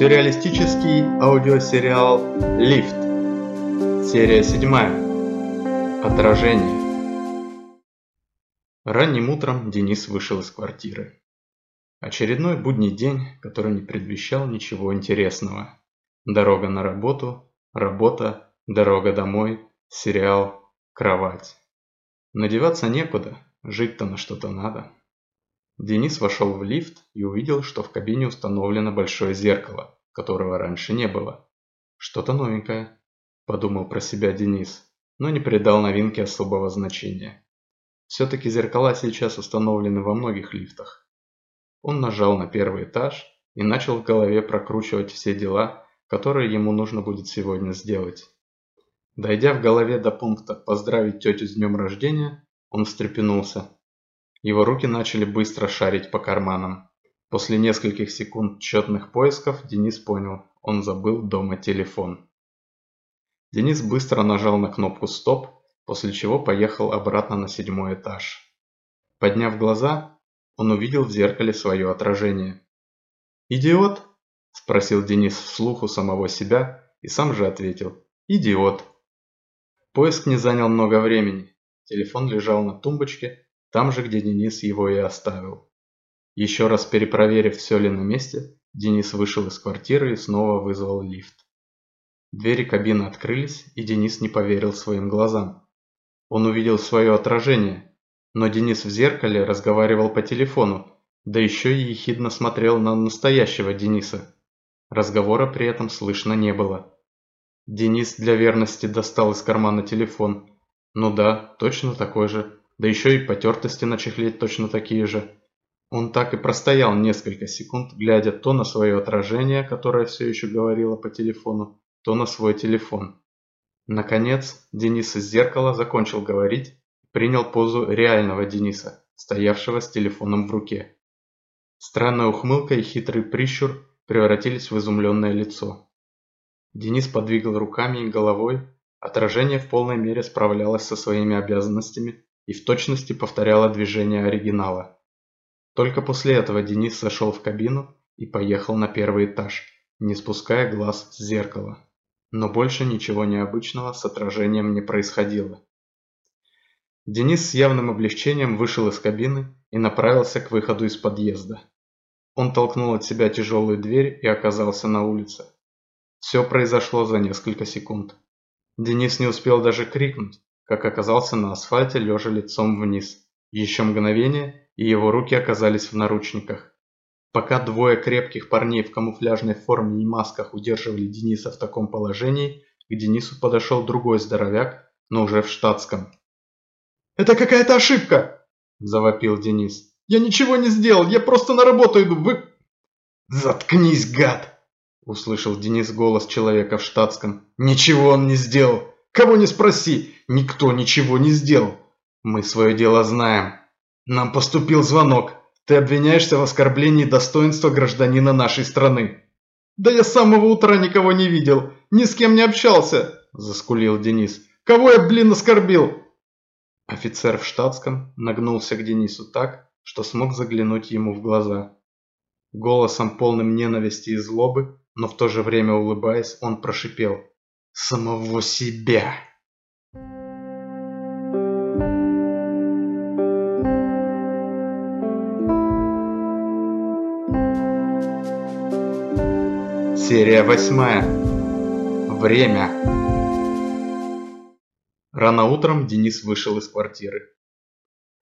Сюрреалистический аудиосериал «Лифт». Серия 7. Отражение. Ранним утром Денис вышел из квартиры. Очередной будний день, который не предвещал ничего интересного. Дорога на работу, работа, дорога домой, сериал, кровать. Надеваться некуда, жить-то на что-то надо. Денис вошел в лифт и увидел, что в кабине установлено большое зеркало, которого раньше не было. Что-то новенькое, подумал про себя Денис, но не придал новинке особого значения. Все-таки зеркала сейчас установлены во многих лифтах. Он нажал на первый этаж и начал в голове прокручивать все дела, которые ему нужно будет сегодня сделать. Дойдя в голове до пункта «Поздравить тетю с днем рождения», он встрепенулся его руки начали быстро шарить по карманам. После нескольких секунд тщетных поисков Денис понял, он забыл дома телефон. Денис быстро нажал на кнопку «Стоп», после чего поехал обратно на седьмой этаж. Подняв глаза, он увидел в зеркале свое отражение. «Идиот?» – спросил Денис вслух у самого себя и сам же ответил «Идиот». Поиск не занял много времени. Телефон лежал на тумбочке, там же, где Денис его и оставил. Еще раз перепроверив, все ли на месте, Денис вышел из квартиры и снова вызвал лифт. Двери кабины открылись, и Денис не поверил своим глазам. Он увидел свое отражение, но Денис в зеркале разговаривал по телефону, да еще и ехидно смотрел на настоящего Дениса. Разговора при этом слышно не было. Денис для верности достал из кармана телефон. Ну да, точно такой же, да еще и потертости на чехле точно такие же. Он так и простоял несколько секунд, глядя то на свое отражение, которое все еще говорило по телефону, то на свой телефон. Наконец, Денис из зеркала закончил говорить и принял позу реального Дениса, стоявшего с телефоном в руке. Странная ухмылка и хитрый прищур превратились в изумленное лицо. Денис подвигал руками и головой, отражение в полной мере справлялось со своими обязанностями и в точности повторяла движение оригинала. Только после этого Денис зашел в кабину и поехал на первый этаж, не спуская глаз с зеркала. Но больше ничего необычного с отражением не происходило. Денис с явным облегчением вышел из кабины и направился к выходу из подъезда. Он толкнул от себя тяжелую дверь и оказался на улице. Все произошло за несколько секунд. Денис не успел даже крикнуть, как оказался на асфальте, лежа лицом вниз. Еще мгновение, и его руки оказались в наручниках. Пока двое крепких парней в камуфляжной форме и масках удерживали Дениса в таком положении, к Денису подошел другой здоровяк, но уже в штатском. «Это какая-то ошибка!» – завопил Денис. «Я ничего не сделал, я просто на работу иду, вы...» «Заткнись, гад!» – услышал Денис голос человека в штатском. «Ничего он не сделал! Кого не спроси, никто ничего не сделал. Мы свое дело знаем. Нам поступил звонок. Ты обвиняешься в оскорблении достоинства гражданина нашей страны. Да я с самого утра никого не видел, ни с кем не общался, заскулил Денис. Кого я, блин, оскорбил? Офицер в штатском нагнулся к Денису так, что смог заглянуть ему в глаза. Голосом полным ненависти и злобы, но в то же время улыбаясь, он прошипел самого себя. Серия восьмая. Время. Рано утром Денис вышел из квартиры.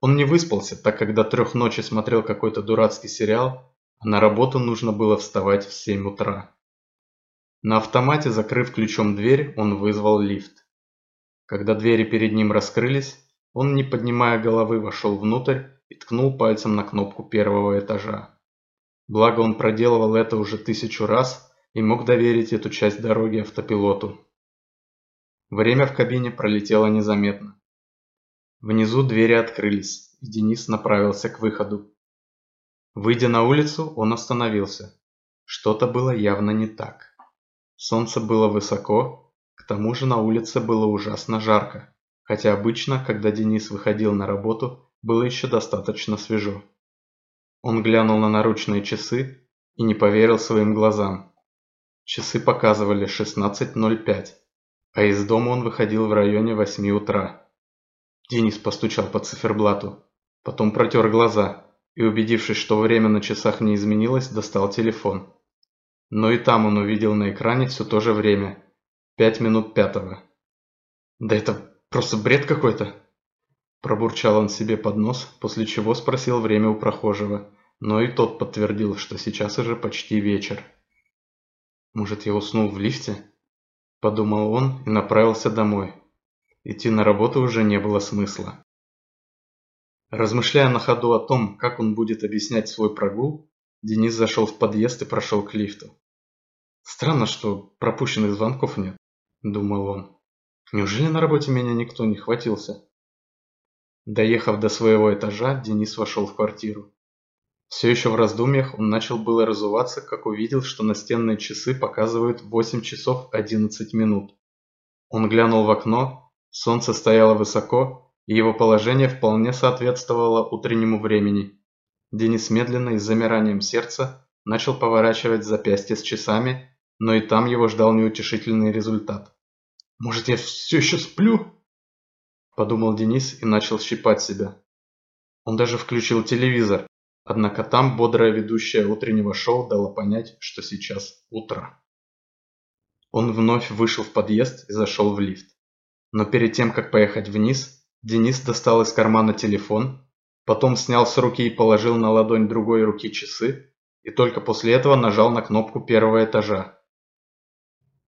Он не выспался, так как до трех ночи смотрел какой-то дурацкий сериал, а на работу нужно было вставать в 7 утра. На автомате, закрыв ключом дверь, он вызвал лифт. Когда двери перед ним раскрылись, он, не поднимая головы, вошел внутрь и ткнул пальцем на кнопку первого этажа. Благо он проделывал это уже тысячу раз и мог доверить эту часть дороги автопилоту. Время в кабине пролетело незаметно. Внизу двери открылись, и Денис направился к выходу. Выйдя на улицу, он остановился. Что-то было явно не так. Солнце было высоко, к тому же на улице было ужасно жарко, хотя обычно, когда Денис выходил на работу, было еще достаточно свежо. Он глянул на наручные часы и не поверил своим глазам. Часы показывали 16.05, а из дома он выходил в районе 8 утра. Денис постучал по циферблату, потом протер глаза и, убедившись, что время на часах не изменилось, достал телефон. Но и там он увидел на экране все то же время – 5 минут пятого. «Да это просто бред какой-то!» Пробурчал он себе под нос, после чего спросил время у прохожего, но и тот подтвердил, что сейчас уже почти вечер. «Может, я уснул в лифте?» Подумал он и направился домой. Идти на работу уже не было смысла. Размышляя на ходу о том, как он будет объяснять свой прогул, Денис зашел в подъезд и прошел к лифту. «Странно, что пропущенных звонков нет», – думал он. «Неужели на работе меня никто не хватился?» Доехав до своего этажа, Денис вошел в квартиру. Все еще в раздумьях он начал было разуваться, как увидел, что настенные часы показывают 8 часов 11 минут. Он глянул в окно, солнце стояло высоко, и его положение вполне соответствовало утреннему времени. Денис медленно и с замиранием сердца начал поворачивать запястье с часами, но и там его ждал неутешительный результат. «Может, я все еще сплю?» Подумал Денис и начал щипать себя. Он даже включил телевизор, однако там бодрая ведущая утреннего шоу дала понять, что сейчас утро. Он вновь вышел в подъезд и зашел в лифт. Но перед тем, как поехать вниз, Денис достал из кармана телефон, потом снял с руки и положил на ладонь другой руки часы, и только после этого нажал на кнопку первого этажа.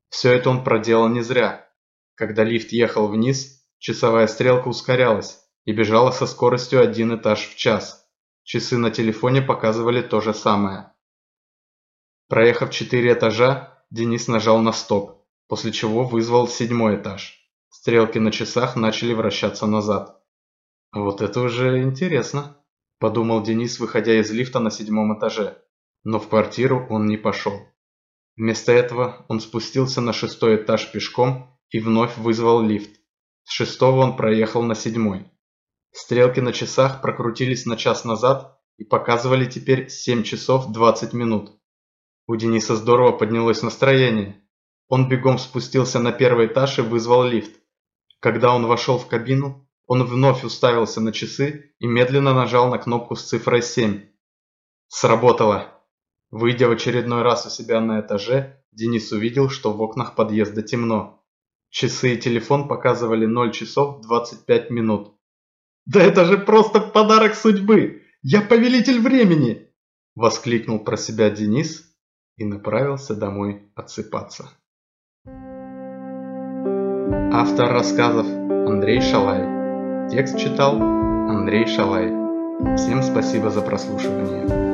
Все это он проделал не зря. Когда лифт ехал вниз, Часовая стрелка ускорялась и бежала со скоростью один этаж в час. Часы на телефоне показывали то же самое. Проехав четыре этажа, Денис нажал на стоп, после чего вызвал седьмой этаж. Стрелки на часах начали вращаться назад. «Вот это уже интересно», – подумал Денис, выходя из лифта на седьмом этаже. Но в квартиру он не пошел. Вместо этого он спустился на шестой этаж пешком и вновь вызвал лифт. С шестого он проехал на седьмой. Стрелки на часах прокрутились на час назад и показывали теперь 7 часов 20 минут. У Дениса здорово поднялось настроение. Он бегом спустился на первый этаж и вызвал лифт. Когда он вошел в кабину, он вновь уставился на часы и медленно нажал на кнопку с цифрой 7. Сработало. Выйдя в очередной раз у себя на этаже, Денис увидел, что в окнах подъезда темно. Часы и телефон показывали 0 часов 25 минут. «Да это же просто подарок судьбы! Я повелитель времени!» Воскликнул про себя Денис и направился домой отсыпаться. Автор рассказов Андрей Шалай. Текст читал Андрей Шалай. Всем спасибо за прослушивание.